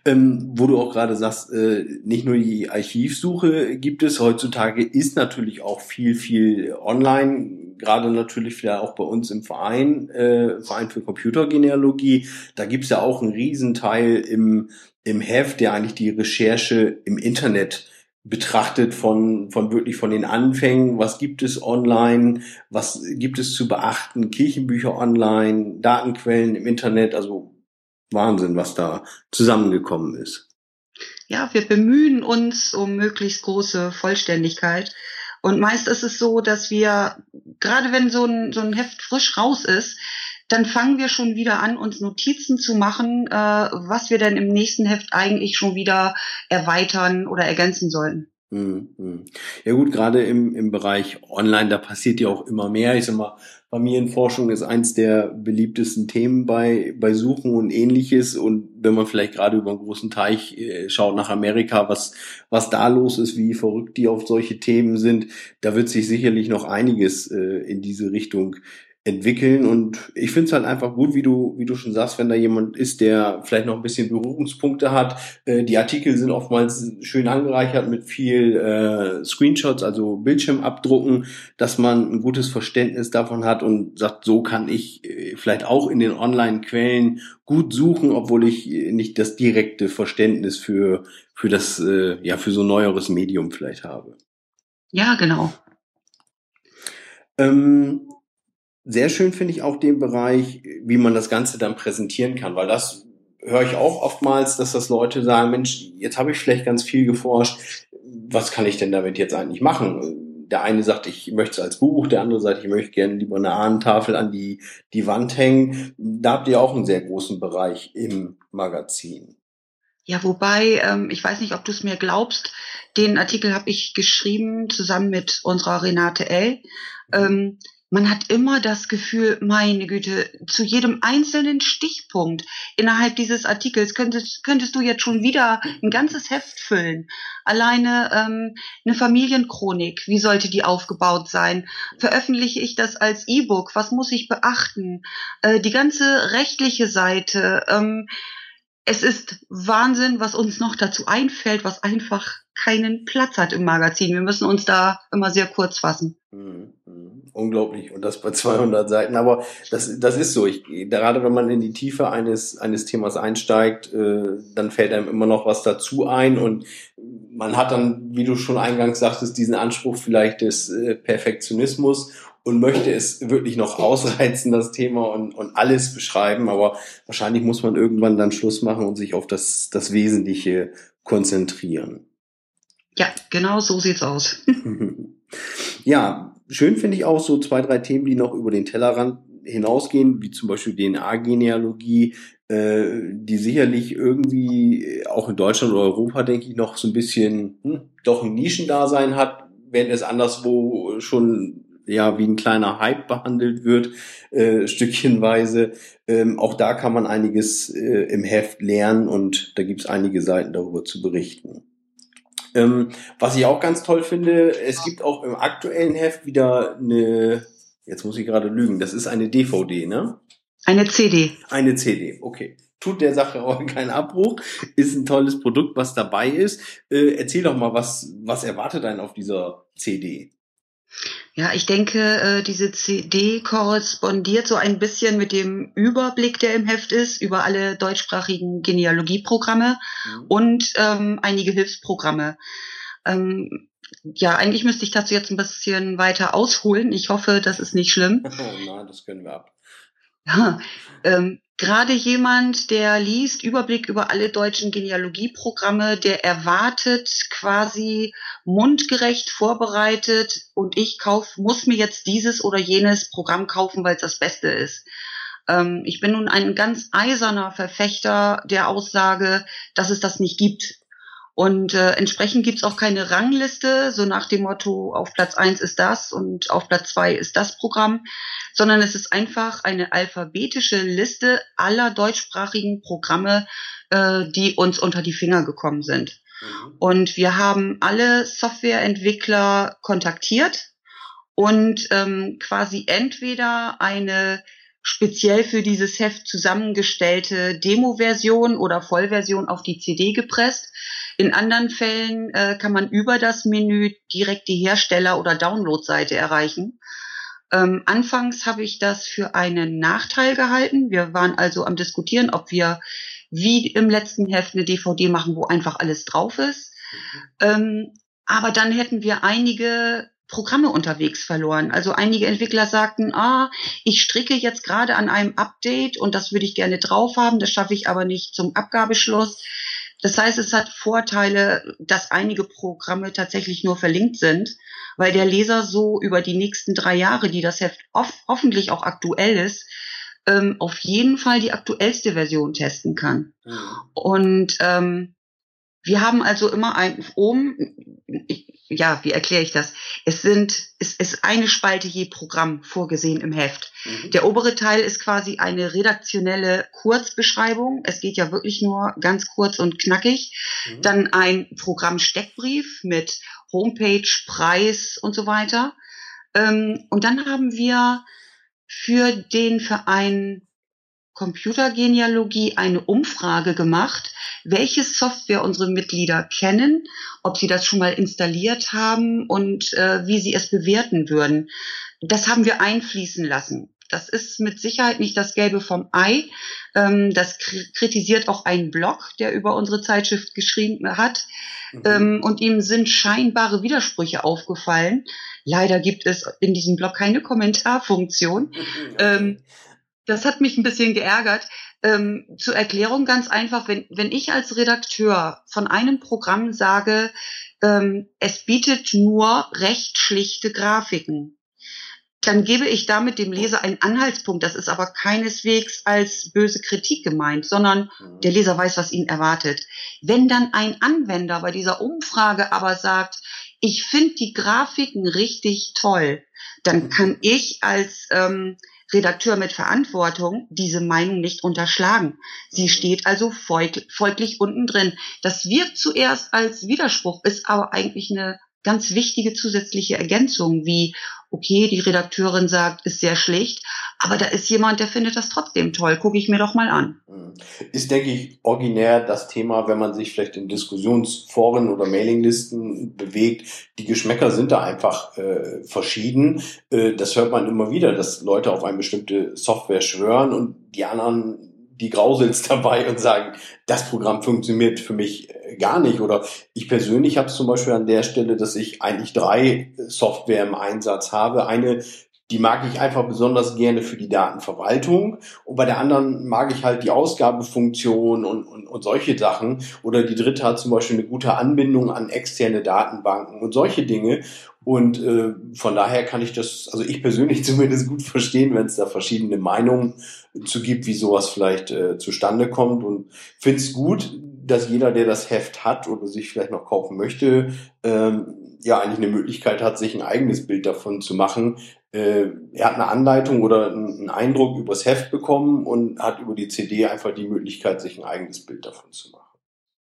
Ähm, wo du auch gerade sagst, äh, nicht nur die Archivsuche gibt es, heutzutage ist natürlich auch viel, viel online, gerade natürlich vielleicht auch bei uns im Verein, äh, Verein für Computergenealogie. Da gibt es ja auch einen Riesenteil im, im Heft, der eigentlich die Recherche im Internet betrachtet von, von wirklich von den Anfängen, was gibt es online, was gibt es zu beachten, Kirchenbücher online, Datenquellen im Internet, also Wahnsinn, was da zusammengekommen ist. Ja, wir bemühen uns um möglichst große Vollständigkeit. Und meist ist es so, dass wir, gerade wenn so ein, so ein Heft frisch raus ist, dann fangen wir schon wieder an, uns Notizen zu machen, äh, was wir denn im nächsten Heft eigentlich schon wieder erweitern oder ergänzen sollten. Hm, hm. Ja gut, gerade im, im Bereich Online, da passiert ja auch immer mehr. Ich sag mal, Familienforschung ist eins der beliebtesten Themen bei, bei Suchen und ähnliches. Und wenn man vielleicht gerade über einen großen Teich äh, schaut nach Amerika, was, was da los ist, wie verrückt die auf solche Themen sind, da wird sich sicherlich noch einiges äh, in diese Richtung entwickeln und ich finde es halt einfach gut, wie du, wie du schon sagst, wenn da jemand ist, der vielleicht noch ein bisschen Berührungspunkte hat. Äh, die Artikel sind oftmals schön angereichert mit viel äh, Screenshots, also Bildschirmabdrucken, dass man ein gutes Verständnis davon hat und sagt, so kann ich äh, vielleicht auch in den Online-Quellen gut suchen, obwohl ich nicht das direkte Verständnis für, für das, äh, ja, für so neueres Medium vielleicht habe. Ja, genau. Ähm, sehr schön finde ich auch den Bereich, wie man das Ganze dann präsentieren kann, weil das höre ich auch oftmals, dass das Leute sagen, Mensch, jetzt habe ich vielleicht ganz viel geforscht, was kann ich denn damit jetzt eigentlich machen? Der eine sagt, ich möchte es als Buch, der andere sagt, ich möchte gerne lieber eine Ahnentafel an die, die Wand hängen. Da habt ihr auch einen sehr großen Bereich im Magazin. Ja, wobei, ähm, ich weiß nicht, ob du es mir glaubst, den Artikel habe ich geschrieben zusammen mit unserer Renate L. Ähm, man hat immer das Gefühl, meine Güte, zu jedem einzelnen Stichpunkt innerhalb dieses Artikels könntest, könntest du jetzt schon wieder ein ganzes Heft füllen. Alleine ähm, eine Familienchronik, wie sollte die aufgebaut sein? Veröffentliche ich das als E-Book? Was muss ich beachten? Äh, die ganze rechtliche Seite. Ähm, es ist Wahnsinn, was uns noch dazu einfällt, was einfach keinen Platz hat im Magazin. Wir müssen uns da immer sehr kurz fassen. Mhm. Unglaublich. Und das bei 200 Seiten. Aber das, das ist so. Ich, gerade wenn man in die Tiefe eines, eines Themas einsteigt, äh, dann fällt einem immer noch was dazu ein. Und man hat dann, wie du schon eingangs sagtest, diesen Anspruch vielleicht des äh, Perfektionismus und möchte es wirklich noch ausreizen, das Thema und, und alles beschreiben. Aber wahrscheinlich muss man irgendwann dann Schluss machen und sich auf das, das Wesentliche konzentrieren. Ja, genau so sieht's aus. ja, schön finde ich auch so zwei, drei Themen, die noch über den Tellerrand hinausgehen, wie zum Beispiel DNA-Genealogie, äh, die sicherlich irgendwie auch in Deutschland oder Europa, denke ich, noch so ein bisschen hm, doch ein Nischendasein hat, wenn es anderswo schon ja wie ein kleiner Hype behandelt wird, äh, stückchenweise. Ähm, auch da kann man einiges äh, im Heft lernen und da gibt es einige Seiten darüber zu berichten. Ähm, was ich auch ganz toll finde, es gibt auch im aktuellen Heft wieder eine, jetzt muss ich gerade lügen, das ist eine DVD, ne? Eine CD. Eine CD, okay. Tut der Sache auch keinen Abbruch, ist ein tolles Produkt, was dabei ist. Äh, erzähl doch mal, was, was erwartet einen auf dieser CD? Ja, ich denke, äh, diese CD korrespondiert so ein bisschen mit dem Überblick, der im Heft ist, über alle deutschsprachigen Genealogieprogramme mhm. und ähm, einige Hilfsprogramme. Ähm, ja, eigentlich müsste ich dazu jetzt ein bisschen weiter ausholen. Ich hoffe, das ist nicht schlimm. Nein, das können wir ab. Ja, ähm, gerade jemand, der liest Überblick über alle deutschen Genealogieprogramme, der erwartet quasi mundgerecht vorbereitet und ich kauf, muss mir jetzt dieses oder jenes Programm kaufen, weil es das Beste ist. Ähm, ich bin nun ein ganz eiserner Verfechter der Aussage, dass es das nicht gibt. Und äh, entsprechend gibt's auch keine Rangliste, so nach dem Motto, auf Platz eins ist das und auf Platz zwei ist das Programm, sondern es ist einfach eine alphabetische Liste aller deutschsprachigen Programme, äh, die uns unter die Finger gekommen sind. Mhm. Und wir haben alle Softwareentwickler kontaktiert und ähm, quasi entweder eine speziell für dieses Heft zusammengestellte Demo-Version oder Vollversion auf die CD gepresst. In anderen Fällen äh, kann man über das Menü direkt die Hersteller- oder Download-Seite erreichen. Ähm, anfangs habe ich das für einen Nachteil gehalten. Wir waren also am diskutieren, ob wir wie im letzten Heft eine DVD machen, wo einfach alles drauf ist. Ähm, aber dann hätten wir einige Programme unterwegs verloren. Also einige Entwickler sagten, ah, ich stricke jetzt gerade an einem Update und das würde ich gerne drauf haben, das schaffe ich aber nicht zum Abgabeschluss. Das heißt, es hat Vorteile, dass einige Programme tatsächlich nur verlinkt sind, weil der Leser so über die nächsten drei Jahre, die das Heft hoffentlich auch aktuell ist, ähm, auf jeden Fall die aktuellste Version testen kann. Mhm. Und ähm, wir haben also immer ein oben, ich, ja, wie erkläre ich das? Es sind, es ist eine Spalte je Programm vorgesehen im Heft. Mhm. Der obere Teil ist quasi eine redaktionelle Kurzbeschreibung. Es geht ja wirklich nur ganz kurz und knackig. Mhm. Dann ein Programmsteckbrief mit Homepage, Preis und so weiter. Ähm, und dann haben wir für den Verein Computergenealogie eine Umfrage gemacht, welche Software unsere Mitglieder kennen, ob sie das schon mal installiert haben und äh, wie sie es bewerten würden. Das haben wir einfließen lassen. Das ist mit Sicherheit nicht das Gelbe vom Ei. Ähm, das kritisiert auch ein Blog, der über unsere Zeitschrift geschrieben hat. Mhm. Ähm, und ihm sind scheinbare Widersprüche aufgefallen. Leider gibt es in diesem Blog keine Kommentarfunktion. Okay. Ähm, das hat mich ein bisschen geärgert. Ähm, zur Erklärung ganz einfach, wenn, wenn ich als Redakteur von einem Programm sage, ähm, es bietet nur recht schlichte Grafiken, dann gebe ich damit dem Leser einen Anhaltspunkt. Das ist aber keineswegs als böse Kritik gemeint, sondern mhm. der Leser weiß, was ihn erwartet. Wenn dann ein Anwender bei dieser Umfrage aber sagt, ich finde die Grafiken richtig toll, dann mhm. kann ich als ähm, Redakteur mit Verantwortung diese Meinung nicht unterschlagen. Sie steht also folglich unten drin. Das wirkt zuerst als Widerspruch, ist aber eigentlich eine ganz wichtige zusätzliche Ergänzung, wie, okay, die Redakteurin sagt, ist sehr schlecht, aber da ist jemand, der findet das trotzdem toll, gucke ich mir doch mal an. Mhm. Ist, denke ich, originär das Thema, wenn man sich vielleicht in Diskussionsforen oder Mailinglisten bewegt. Die Geschmäcker sind da einfach äh, verschieden. Äh, das hört man immer wieder, dass Leute auf eine bestimmte Software schwören und die anderen die grauselns dabei und sagen, das Programm funktioniert für mich äh, gar nicht. Oder ich persönlich habe es zum Beispiel an der Stelle, dass ich eigentlich drei Software im Einsatz habe. Eine, die mag ich einfach besonders gerne für die Datenverwaltung. Und bei der anderen mag ich halt die Ausgabefunktion und, und, und solche Sachen. Oder die dritte hat zum Beispiel eine gute Anbindung an externe Datenbanken und solche Dinge. Und äh, von daher kann ich das, also ich persönlich zumindest gut verstehen, wenn es da verschiedene Meinungen zu gibt, wie sowas vielleicht äh, zustande kommt. Und finde es gut, dass jeder, der das Heft hat oder sich vielleicht noch kaufen möchte, ähm, ja eigentlich eine Möglichkeit hat, sich ein eigenes Bild davon zu machen. Äh, er hat eine Anleitung oder einen Eindruck übers Heft bekommen und hat über die CD einfach die Möglichkeit, sich ein eigenes Bild davon zu machen.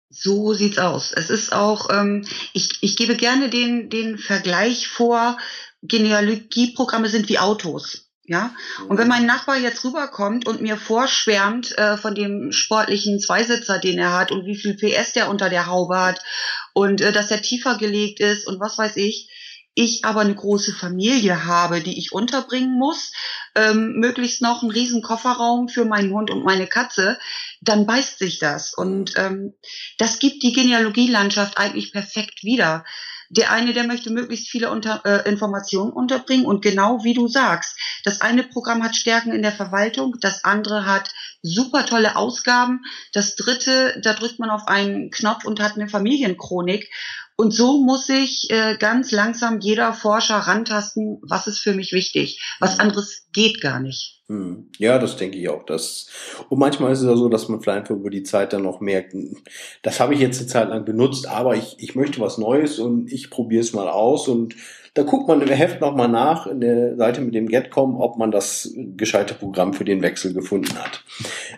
So sieht's aus. Es ist auch, ähm, ich, ich gebe gerne den, den Vergleich vor, Genealogieprogramme sind wie Autos. Ja, und wenn mein Nachbar jetzt rüberkommt und mir vorschwärmt äh, von dem sportlichen Zweisitzer, den er hat und wie viel PS der unter der Haube hat und äh, dass er tiefer gelegt ist und was weiß ich, ich aber eine große Familie habe, die ich unterbringen muss, ähm, möglichst noch einen riesen Kofferraum für meinen Hund und meine Katze, dann beißt sich das. Und ähm, das gibt die Genealogielandschaft eigentlich perfekt wieder. Der eine, der möchte möglichst viele unter, äh, Informationen unterbringen und genau wie du sagst, das eine Programm hat Stärken in der Verwaltung, das andere hat super tolle Ausgaben, das dritte, da drückt man auf einen Knopf und hat eine Familienchronik und so muss sich äh, ganz langsam jeder Forscher rantasten, was ist für mich wichtig. Was mhm. anderes geht gar nicht. Hm. Ja, das denke ich auch. Das, und manchmal ist es ja so, dass man vielleicht über die Zeit dann noch merkt, das habe ich jetzt eine Zeit lang benutzt, aber ich, ich möchte was Neues und ich probiere es mal aus. Und da guckt man im Heft nochmal nach, in der Seite mit dem Getcom, ob man das gescheite Programm für den Wechsel gefunden hat.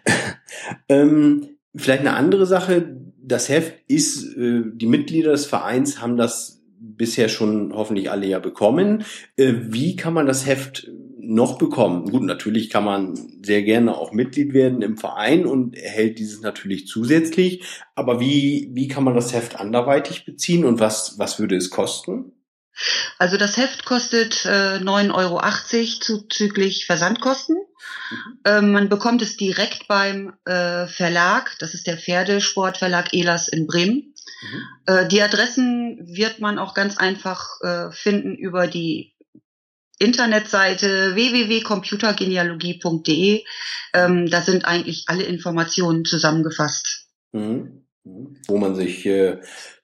ähm, vielleicht eine andere Sache, das Heft ist, äh, die Mitglieder des Vereins haben das bisher schon hoffentlich alle ja bekommen. Äh, wie kann man das Heft noch bekommen? Gut, natürlich kann man sehr gerne auch Mitglied werden im Verein und erhält dieses natürlich zusätzlich. Aber wie, wie kann man das Heft anderweitig beziehen und was, was würde es kosten? Also das Heft kostet äh, 9,80 Euro zuzüglich Versandkosten. Ähm, man bekommt es direkt beim äh, Verlag, das ist der Pferdesportverlag Elas in Bremen. Mhm. Äh, die Adressen wird man auch ganz einfach äh, finden über die Internetseite www.computergenealogie.de. Ähm, da sind eigentlich alle Informationen zusammengefasst. Mhm. mhm. Wo man sich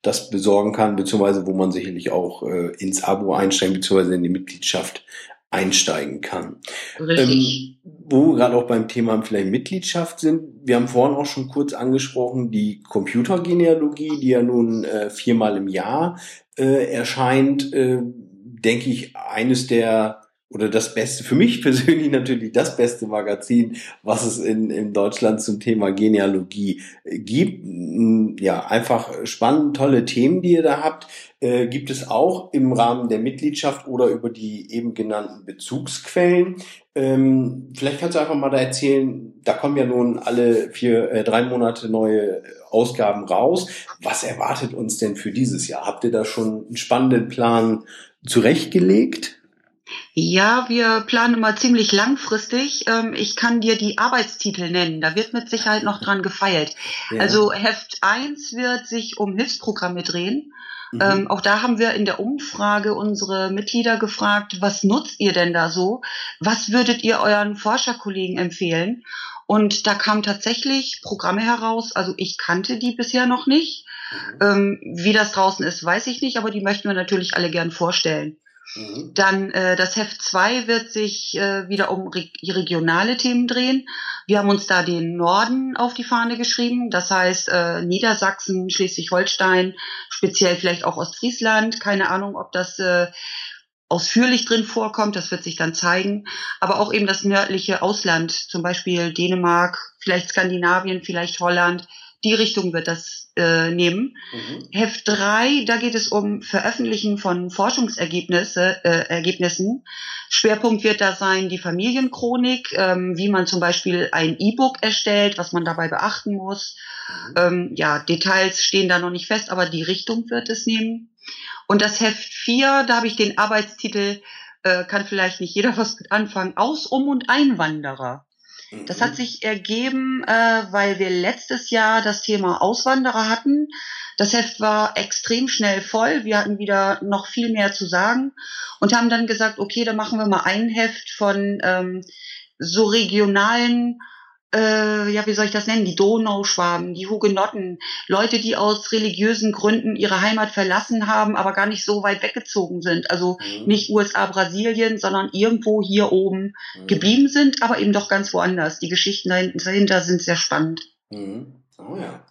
das besorgen kann, beziehungsweise wo man sicherlich auch ins Abo einsteigen, beziehungsweise in die Mitgliedschaft einsteigen kann. Richtig. Ähm, wo wir gerade auch beim Thema vielleicht Mitgliedschaft sind, wir haben vorhin auch schon kurz angesprochen, die Computergenealogie, die ja nun äh, viermal im Jahr äh, erscheint, äh, denke ich, eines der oder das Beste, für mich persönlich natürlich das beste Magazin, was es in, in Deutschland zum Thema Genealogie äh, gibt. Mm, ja, einfach spannend, tolle Themen, die ihr da habt. Äh, gibt es auch im Rahmen der Mitgliedschaft oder über die eben genannten Bezugsquellen. Ähm, vielleicht kannst du einfach mal da erzählen, da kommen ja nun alle vier, äh, drei Monate neue Ausgaben raus. Was erwartet uns denn für dieses Jahr? Habt ihr da schon einen spannenden Plan zurechtgelegt? Ja, wir planen mal ziemlich langfristig. Ähm, ich kann dir die Arbeitstitel nennen. Da wird mit Sicherheit noch dran gefeilt. Ja. Also Heft 1 wird sich um Hilfsprogramme drehen. Mhm. Ähm, auch da haben wir in der Umfrage unsere Mitglieder gefragt, was nutzt ihr denn da so? Was würdet ihr euren Forscherkollegen empfehlen? Und da kamen tatsächlich Programme heraus. Also ich kannte die bisher noch nicht. Mhm. Ähm, wie das draußen ist, weiß ich nicht, aber die möchten wir natürlich alle gern vorstellen. Mhm. Dann äh, das Heft 2 wird sich äh, wieder um re regionale Themen drehen. Wir haben uns da den Norden auf die Fahne geschrieben, das heißt äh, Niedersachsen, Schleswig-Holstein, speziell vielleicht auch Ostfriesland. Keine Ahnung, ob das äh, ausführlich drin vorkommt, das wird sich dann zeigen. Aber auch eben das nördliche Ausland, zum Beispiel Dänemark, vielleicht Skandinavien, vielleicht Holland. Die Richtung wird das äh, nehmen. Mhm. Heft 3, da geht es um Veröffentlichen von Forschungsergebnissen. Äh, Ergebnissen. Schwerpunkt wird da sein die Familienchronik, ähm, wie man zum Beispiel ein E-Book erstellt, was man dabei beachten muss. Mhm. Ähm, ja, Details stehen da noch nicht fest, aber die Richtung wird es nehmen. Und das Heft 4, da habe ich den Arbeitstitel, äh, kann vielleicht nicht jeder was mit anfangen, Aus, Um und Einwanderer. Das hat mhm. sich ergeben, äh, weil wir letztes Jahr das Thema Auswanderer hatten. Das Heft war extrem schnell voll. Wir hatten wieder noch viel mehr zu sagen und haben dann gesagt, okay, dann machen wir mal ein Heft von ähm, so regionalen äh, ja, wie soll ich das nennen, die Donauschwaben, die Hugenotten, Leute, die aus religiösen Gründen ihre Heimat verlassen haben, aber gar nicht so weit weggezogen sind. Also mhm. nicht USA, Brasilien, sondern irgendwo hier oben mhm. geblieben sind, aber eben doch ganz woanders. Die Geschichten dahinter sind sehr spannend. Mhm. Oh ja.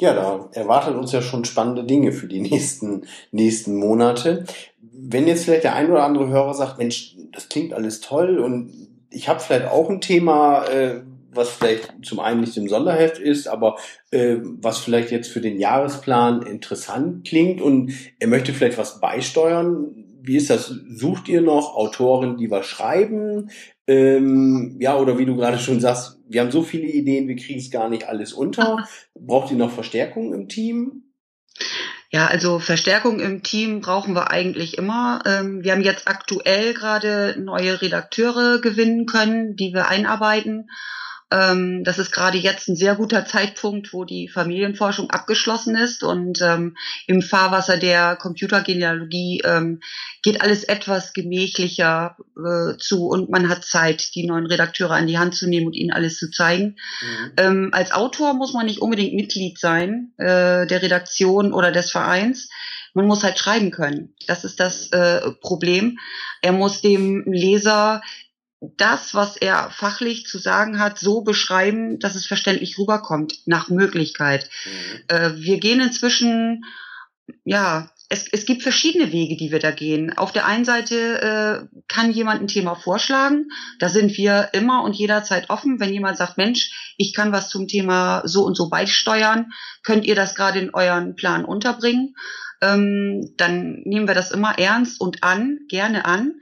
Ja, da erwartet uns ja schon spannende Dinge für die nächsten, nächsten Monate. Wenn jetzt vielleicht der ein oder andere Hörer sagt, Mensch, das klingt alles toll und ich habe vielleicht auch ein Thema, äh, was vielleicht zum einen nicht im Sonderheft ist, aber äh, was vielleicht jetzt für den Jahresplan interessant klingt und er möchte vielleicht was beisteuern. Wie ist das? Sucht ihr noch Autoren, die was schreiben? Ähm, ja, oder wie du gerade schon sagst, wir haben so viele Ideen, wir kriegen es gar nicht alles unter. Braucht ihr noch Verstärkung im Team? Ja, also Verstärkung im Team brauchen wir eigentlich immer. Ähm, wir haben jetzt aktuell gerade neue Redakteure gewinnen können, die wir einarbeiten. Ähm, das ist gerade jetzt ein sehr guter Zeitpunkt, wo die Familienforschung abgeschlossen ist und ähm, im Fahrwasser der Computergenealogie ähm, geht alles etwas gemächlicher äh, zu und man hat Zeit, die neuen Redakteure an die Hand zu nehmen und ihnen alles zu zeigen. Mhm. Ähm, als Autor muss man nicht unbedingt Mitglied sein äh, der Redaktion oder des Vereins. Man muss halt schreiben können. Das ist das äh, Problem. Er muss dem Leser das, was er fachlich zu sagen hat, so beschreiben, dass es verständlich rüberkommt, nach Möglichkeit. Mhm. Äh, wir gehen inzwischen, ja, es, es gibt verschiedene Wege, die wir da gehen. Auf der einen Seite äh, kann jemand ein Thema vorschlagen. Da sind wir immer und jederzeit offen. Wenn jemand sagt, Mensch, ich kann was zum Thema so und so beisteuern, könnt ihr das gerade in euren Plan unterbringen? Ähm, dann nehmen wir das immer ernst und an, gerne an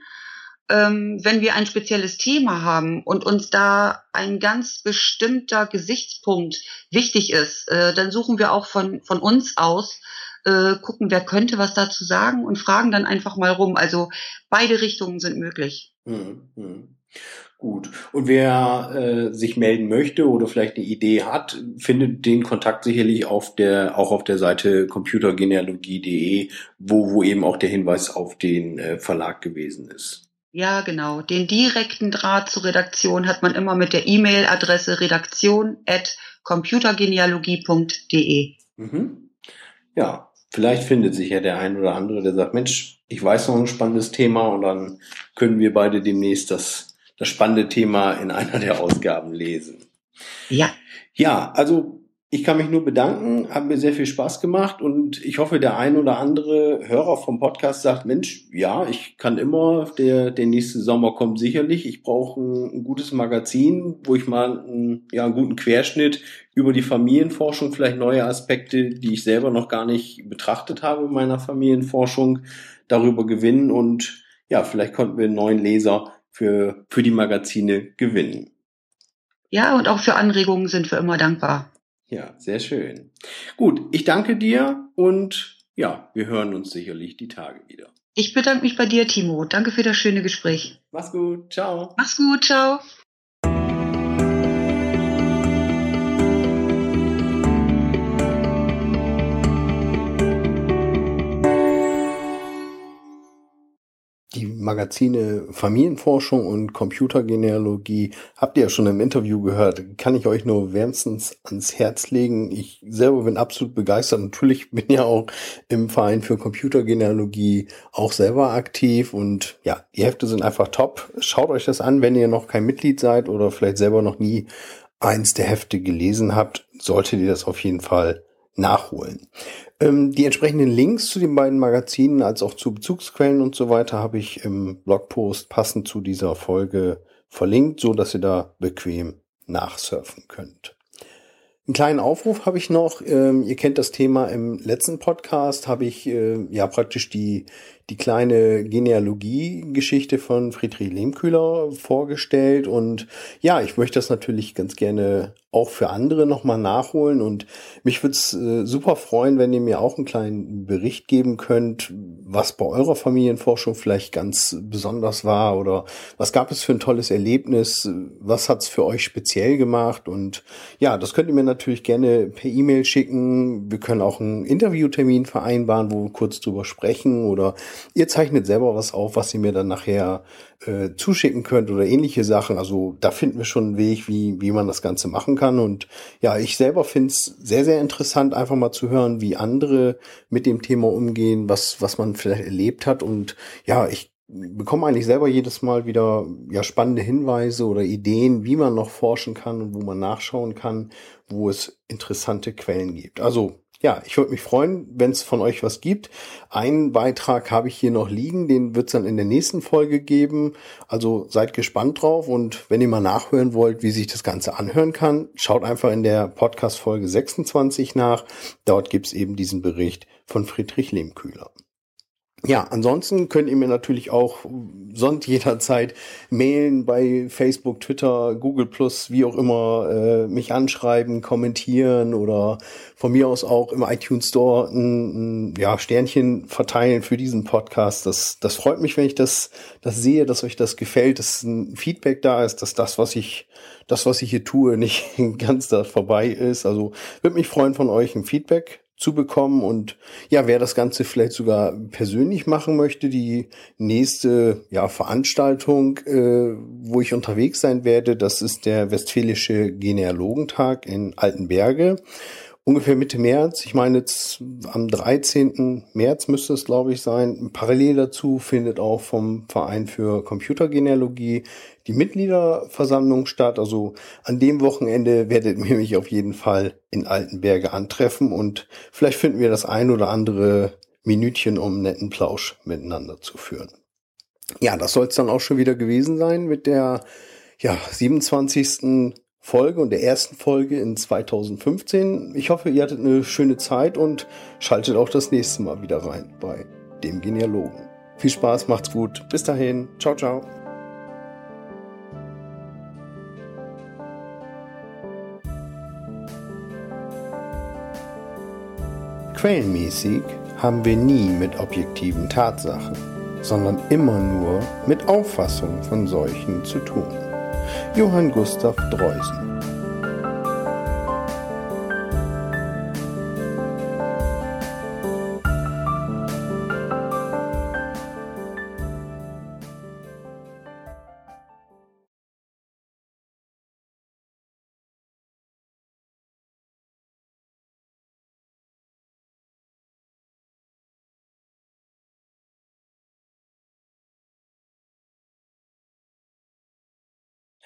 wenn wir ein spezielles Thema haben und uns da ein ganz bestimmter Gesichtspunkt wichtig ist, äh, dann suchen wir auch von, von uns aus, äh, gucken, wer könnte was dazu sagen und fragen dann einfach mal rum. Also beide Richtungen sind möglich. Mhm. mhm. Gut. Und wer äh, sich melden möchte oder vielleicht eine Idee hat, findet den Kontakt sicherlich auf der, auch auf der Seite computergenealogie.de, wo, wo eben auch der Hinweis auf den äh, Verlag gewesen ist. Ja, genau. Den direkten Draht zur Redaktion hat man immer mit der E-Mail-Adresse redaktion@computergenealogie.de. Mhm. Ja, vielleicht findet sich ja der ein oder andere, der sagt, Mensch, ich weiß noch ein spannendes Thema und dann können wir beide demnächst das, das spannende Thema in einer der Ausgaben lesen. Ja. Ja, also ich kann mich nur bedanken, hat mir sehr viel Spaß gemacht und ich hoffe, der ein oder andere Hörer vom Podcast sagt, Mensch, ja, ich kann immer, der, der nächste Sommer kommt sicherlich. Ich brauche ein, ein gutes Magazin, wo ich mal einen, ja, einen guten Querschnitt über die Familienforschung, vielleicht neue Aspekte, die ich selber noch gar nicht betrachtet habe in meiner Familienforschung, darüber gewinnen und ja, vielleicht konnten wir einen neuen Leser für, für die Magazine gewinnen. Ja, und auch für Anregungen sind wir immer dankbar. Ja, sehr schön. Gut, ich danke dir und ja, wir hören uns sicherlich die Tage wieder. Ich bedanke mich bei dir, Timo. Danke für das schöne Gespräch. Mach's gut. Ciao. Mach's gut. Ciao. Magazine Familienforschung und Computergenealogie habt ihr ja schon im Interview gehört. Kann ich euch nur wärmstens ans Herz legen. Ich selber bin absolut begeistert. Natürlich bin ja auch im Verein für Computergenealogie auch selber aktiv und ja, die Hefte sind einfach top. Schaut euch das an, wenn ihr noch kein Mitglied seid oder vielleicht selber noch nie eins der Hefte gelesen habt, solltet ihr das auf jeden Fall nachholen. Ähm, die entsprechenden Links zu den beiden Magazinen als auch zu Bezugsquellen und so weiter habe ich im Blogpost passend zu dieser Folge verlinkt, so dass ihr da bequem nachsurfen könnt. Einen kleinen Aufruf habe ich noch. Ähm, ihr kennt das Thema im letzten Podcast, habe ich äh, ja praktisch die die kleine Genealogie-Geschichte von Friedrich Lehmkühler vorgestellt. Und ja, ich möchte das natürlich ganz gerne auch für andere nochmal nachholen. Und mich würde es äh, super freuen, wenn ihr mir auch einen kleinen Bericht geben könnt, was bei eurer Familienforschung vielleicht ganz besonders war oder was gab es für ein tolles Erlebnis, was hat es für euch speziell gemacht. Und ja, das könnt ihr mir natürlich gerne per E-Mail schicken. Wir können auch einen Interviewtermin vereinbaren, wo wir kurz drüber sprechen oder Ihr zeichnet selber was auf, was ihr mir dann nachher äh, zuschicken könnt oder ähnliche Sachen. Also da finden wir schon einen Weg, wie, wie man das Ganze machen kann. Und ja, ich selber finde es sehr, sehr interessant, einfach mal zu hören, wie andere mit dem Thema umgehen, was, was man vielleicht erlebt hat. Und ja, ich bekomme eigentlich selber jedes Mal wieder ja spannende Hinweise oder Ideen, wie man noch forschen kann und wo man nachschauen kann, wo es interessante Quellen gibt. Also ja, ich würde mich freuen, wenn es von euch was gibt. Einen Beitrag habe ich hier noch liegen, den wird es dann in der nächsten Folge geben. Also seid gespannt drauf und wenn ihr mal nachhören wollt, wie sich das Ganze anhören kann, schaut einfach in der Podcast-Folge 26 nach. Dort gibt es eben diesen Bericht von Friedrich Lehmkühler. Ja, ansonsten könnt ihr mir natürlich auch sonst jederzeit mailen bei Facebook, Twitter, Google Plus, wie auch immer, äh, mich anschreiben, kommentieren oder von mir aus auch im iTunes Store ein, ein ja, Sternchen verteilen für diesen Podcast. Das, das freut mich, wenn ich das, das sehe, dass euch das gefällt, dass ein Feedback da ist, dass das, was ich, das, was ich hier tue, nicht ganz da vorbei ist. Also würde mich freuen von euch ein Feedback zu bekommen. Und ja, wer das Ganze vielleicht sogar persönlich machen möchte, die nächste ja, Veranstaltung, äh, wo ich unterwegs sein werde, das ist der Westfälische Genealogentag in Altenberge ungefähr Mitte März. Ich meine jetzt am 13. März müsste es, glaube ich, sein. Parallel dazu findet auch vom Verein für Computergenealogie die Mitgliederversammlung statt. Also an dem Wochenende werdet ihr mich auf jeden Fall in Altenberge antreffen und vielleicht finden wir das ein oder andere Minütchen, um einen netten Plausch miteinander zu führen. Ja, das soll es dann auch schon wieder gewesen sein mit der ja, 27. Folge und der ersten Folge in 2015. Ich hoffe, ihr hattet eine schöne Zeit und schaltet auch das nächste Mal wieder rein bei dem Genealogen. Viel Spaß, macht's gut. Bis dahin. Ciao, ciao. Quellenmäßig haben wir nie mit objektiven Tatsachen, sondern immer nur mit Auffassungen von solchen zu tun. Johann Gustav Dreusen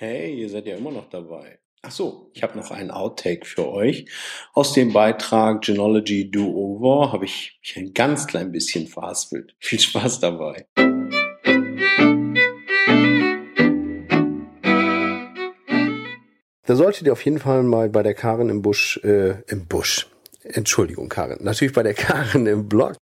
Hey, ihr seid ja immer noch dabei. Ach so, ich habe noch einen Outtake für euch. Aus dem Beitrag Genology Do Over habe ich mich ein ganz klein bisschen verhaspelt. Viel Spaß dabei. Da solltet ihr auf jeden Fall mal bei der Karin im Busch, äh, im Busch, Entschuldigung, Karin, natürlich bei der Karin im Blog